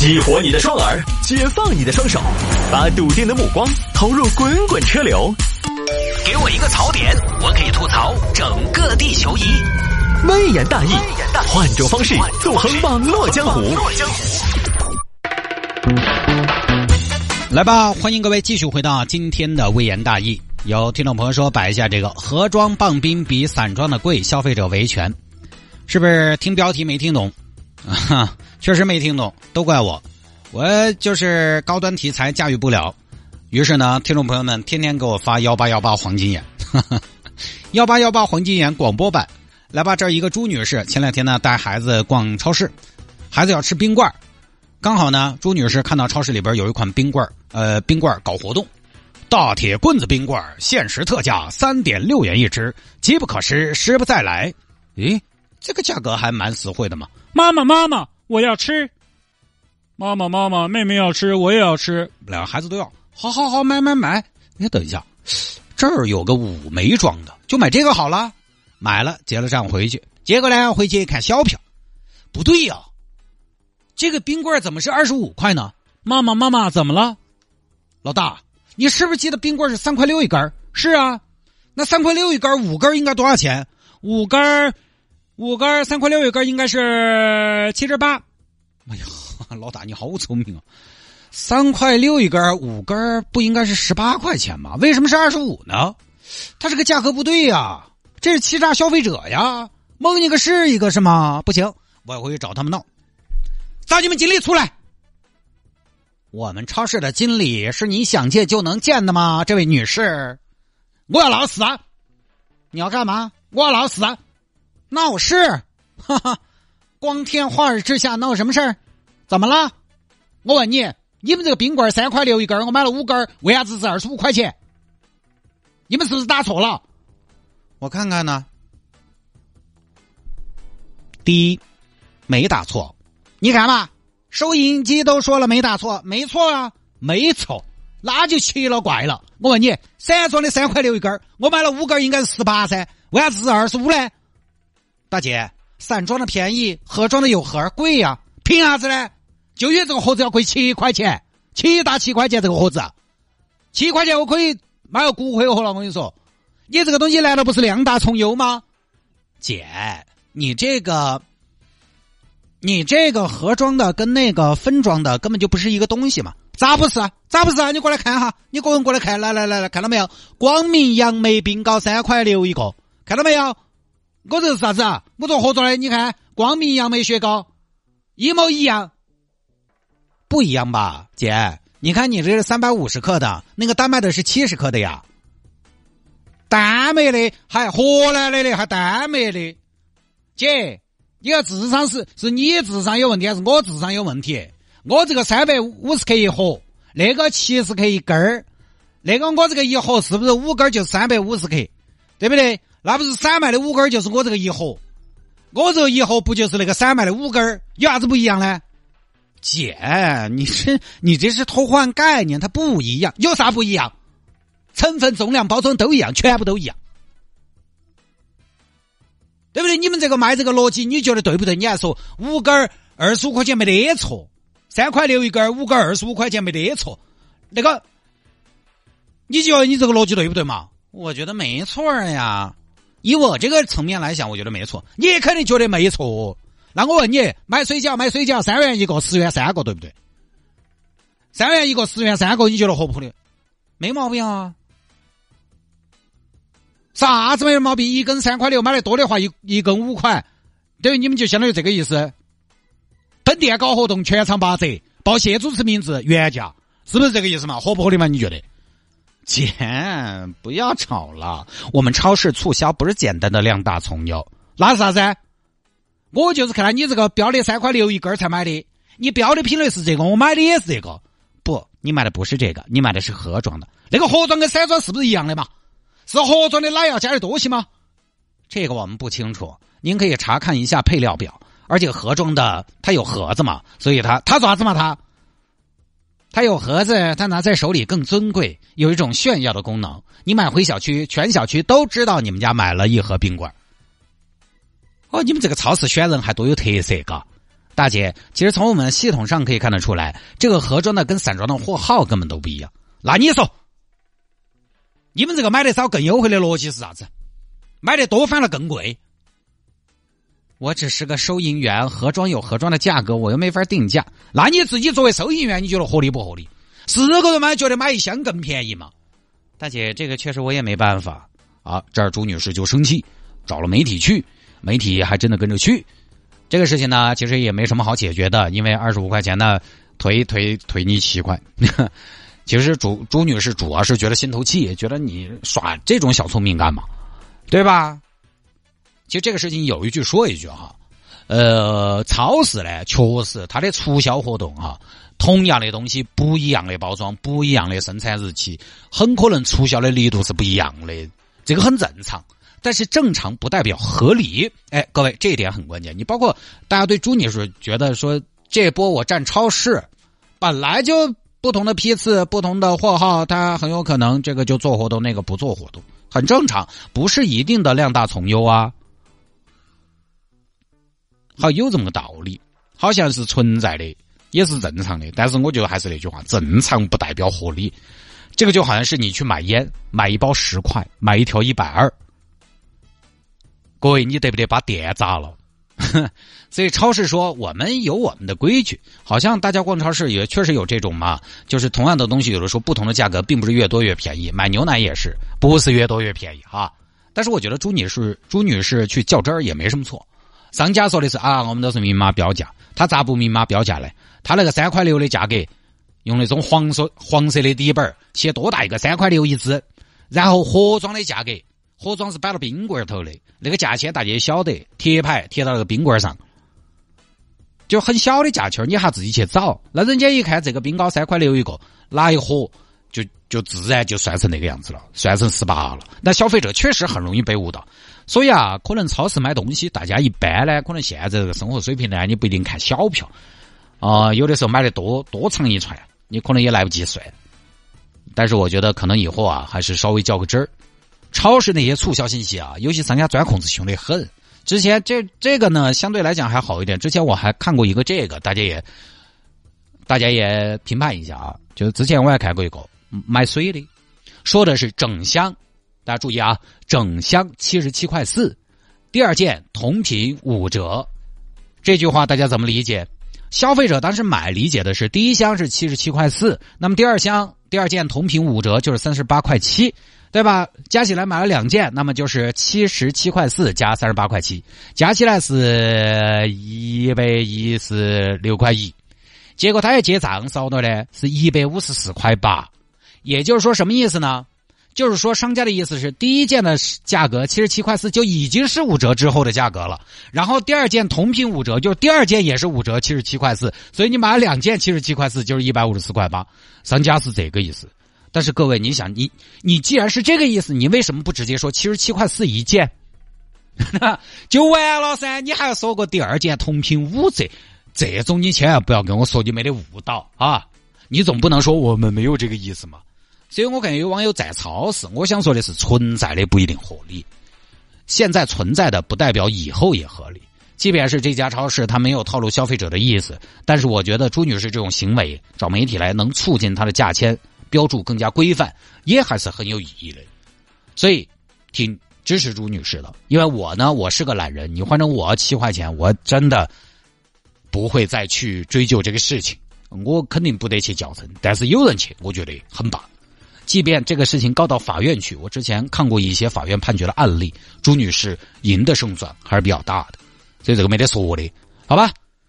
激活你的双耳，解放你的双手，把笃定的目光投入滚滚车流。给我一个槽点，我可以吐槽整个地球仪。微言大义，换种方式纵横网络江湖。来吧，欢迎各位继续回到今天的微言大义。有听众朋友说摆一下这个盒装棒冰比散装的贵，消费者维权，是不是听标题没听懂？啊，确实没听懂，都怪我，我就是高端题材驾驭不了。于是呢，听众朋友们天天给我发幺八幺八黄金眼，幺八幺八黄金眼广播版。来吧，这儿一个朱女士，前两天呢带孩子逛超市，孩子要吃冰棍刚好呢朱女士看到超市里边有一款冰棍呃，冰棍搞活动，大铁棍子冰棍限时特价三点六元一只，机不可失，失不再来。咦，这个价格还蛮实惠的嘛。妈妈，妈妈，我要吃。妈妈，妈妈，妹妹要吃，我也要吃。两个孩子都要。好好好，买买买。哎，等一下，这儿有个五枚装的，就买这个好了。买了，结了账回去。结果呢，回去一看小票，不对呀，这个冰棍怎么是二十五块呢？妈妈，妈妈，怎么了？老大，你是不是记得冰棍是三块六一根？是啊，那三块六一根，五根应该多少钱？五根。五根三块六一根，应该是七十八。哎呀，老大你好聪明啊！三块六一根，五根不应该是十八块钱吗？为什么是二十五呢？他这个价格不对呀，这是欺诈消费者呀！蒙你个是一个是吗？不行，我要回去找他们闹。找你们经理出来！我们超市的经理是你想见就能见的吗？这位女士，我要闹事啊！你要干嘛？我要闹事啊！闹事，哈哈！光天化日之下闹什么事儿？怎么了？我问你，你们这个冰棍三块六一根，我买了五根，为啥子是二十五块钱？你们是不是打错了？我看看呢。第一，没打错。你看嘛，收银机都说了没打错，没错啊，没错，那就奇了怪了。我问你，散装的三块六一根，我买了五根，应该是十八噻，为啥子是二十五呢？大姐，散装的便宜，盒装的有盒贵呀，凭啥子呢？就因为这个盒子要贵七块钱，七大七块钱这个盒子，七块钱我可以买个骨灰盒了。我跟你说，你这个东西难道不是量大从优吗？姐，你这个，你这个盒装的跟那个分装的根本就不是一个东西嘛？咋不是？咋不是啊？你过来看哈，你个人过来看，来来来来，看到没有？光明杨梅冰糕三块六一个，看到没有？我这是啥子啊？我做合作的，你看光明杨梅雪糕一模一样，不一样吧，姐？你看你这是三百五十克的，那个丹麦的是七十克的呀。丹麦的还荷兰的的还丹麦的，姐，你看智商是是你智商有问题还是我智商有问题？我这个三百五十克一盒，那个七十克一根儿，那个我这个一盒是不是五根就三百五十克？对不对？那不是散卖的五根儿就是我这个一盒，我这个一盒不就是那个散卖的五根儿有啥子不一样呢？姐，你是你这是偷换概念，它不一样，有啥不一样？成分、重量、包装都一样，全部都一样，对不对？你们这个卖这个逻辑，你觉得对不对？你还说五根儿二十五块钱没得错，三块六一根儿，五根儿二十五块钱没得错，那个，你觉得你这个逻辑对不对嘛？我觉得没错呀。以我这个层面来讲，我觉得没错。你也肯定觉得没错。那我问你，买水饺，买水饺三元一个，十元三个，对不对？三元一个，十元三个，你觉得合不合理？没毛病啊。啥子没有毛病？一根三块六，买的多的话，一一根五块，等于你们就相当于这个意思。本店搞活动，全场八折，报谢主持名字，原价，是不是这个意思嘛？合不合理嘛？你觉得？姐，不要吵了。我们超市促销不是简单的量大从优，那是啥子？我就是看到你这个标的三块六一根才买的。你标的品类是这个，我买的也是这个。不，你买的不是这个，你买的是盒装的。那个盒装跟散装是不是一样的嘛？是盒装的奶要加的东西吗？这个我们不清楚，您可以查看一下配料表。而且盒装的它有盒子嘛，所以它它啥子嘛它？它有盒子，它拿在手里更尊贵，有一种炫耀的功能。你买回小区，全小区都知道你们家买了一盒冰棍。哦，你们这个超市选人还多有特色，嘎！大姐，其实从我们系统上可以看得出来，这个盒装的跟散装的货号根本都不一样。那你说，你们这个买的少更优惠的逻辑是啥子？买的多反而更贵？我只是个收银员，盒装有盒装的价格，我又没法定价。那你自己作为收银员，你觉得合理不合理？四个人买觉得买一箱更便宜嘛？大姐，这个确实我也没办法啊。这儿朱女士就生气，找了媒体去，媒体还真的跟着去。这个事情呢，其实也没什么好解决的，因为二十五块钱呢，退退退你七块。其实朱朱女士主要是觉得心头气，觉得你耍这种小聪明干嘛，对吧？其实这个事情有一句说一句哈，呃，超市呢确实它的促销活动哈，同样的东西不一样的包装，不一样的生产日期，很可能促销的力度是不一样的，这个很正常。但是正常不代表合理，哎，各位这一点很关键。你包括大家对朱女士觉得说这波我占超市，本来就不同的批次、不同的货号，它很有可能这个就做活动，那个不做活动，很正常，不是一定的量大从优啊。好，有这么个道理，好像是存在的，也是正常的。但是我觉得还是那句话，正常不代表合理。这个就好像是你去买烟，买一包十块，买一条一百二。各位，你得不得把店砸了？所以超市说我们有我们的规矩，好像大家逛超市也确实有这种嘛，就是同样的东西，有的时候不同的价格，并不是越多越便宜。买牛奶也是，不是越多越便宜哈。但是我觉得朱女士朱女士去较真儿也没什么错。商家说的是啊，我们都是明码标价，他咋不明码标价呢？他那个三块六的价格，用那种黄色黄色的底本写多大一个三块六一支，然后盒装的价格。盒装是摆到冰棍头的，那个价钱大家也晓得，贴牌贴到那个冰棍上，就很小的价钱你还自己去找。那人家一看这个冰糕三块六一个，拿一盒就就自然就算成那个样子了，算成十八了。那消费者确实很容易被误导，所以啊，可能超市买东西，大家一般呢，可能现在这个生活水平呢，你不一定看小票啊，有的时候买的多多长一串，你可能也来不及算。但是我觉得可能以后啊，还是稍微较个真儿。超市那些促销信息啊，有些商家钻空子凶得很。之前这这个呢，相对来讲还好一点。之前我还看过一个这个，大家也大家也评判一下啊。就是之前我还看过一个买水的，说的是整箱，大家注意啊，整箱七十七块四，第二件同品五折。这句话大家怎么理解？消费者当时买理解的是第一箱是七十七块四，那么第二箱第二件同品五折就是三十八块七。对吧？加起来买了两件，那么就是七十七块四加三十八块七，加起来是一百一十六块一。结果他要结账少多呢，是一百五十四块八。也就是说，什么意思呢？就是说，商家的意思是，第一件的价格七十七块四就已经是五折之后的价格了。然后第二件同品五折，就是第二件也是五折，七十七块四。所以你买了两件七十七块四，就是一百五十四块八。商家是这个意思。但是各位，你想，你你既然是这个意思，你为什么不直接说七十七块四一件，就完了噻？你还要说个第二件同品五折，这种你千万不要跟我说你没得误导啊！你总不能说我们没有这个意思嘛？所以我感觉有网友在超市，我想说的是，存在的不一定合理，现在存在的不代表以后也合理。即便是这家超市，它没有套路消费者的意思，但是我觉得朱女士这种行为找媒体来，能促进她的价签。标注更加规范，也还是很有意义的，所以挺支持朱女士的。因为我呢，我是个懒人，你换成我七块钱，我真的不会再去追究这个事情，我肯定不得去较真。但是有人去，我觉得很棒。即便这个事情告到法院去，我之前看过一些法院判决的案例，朱女士赢的胜算还是比较大的，所以这个没得说的，好吧？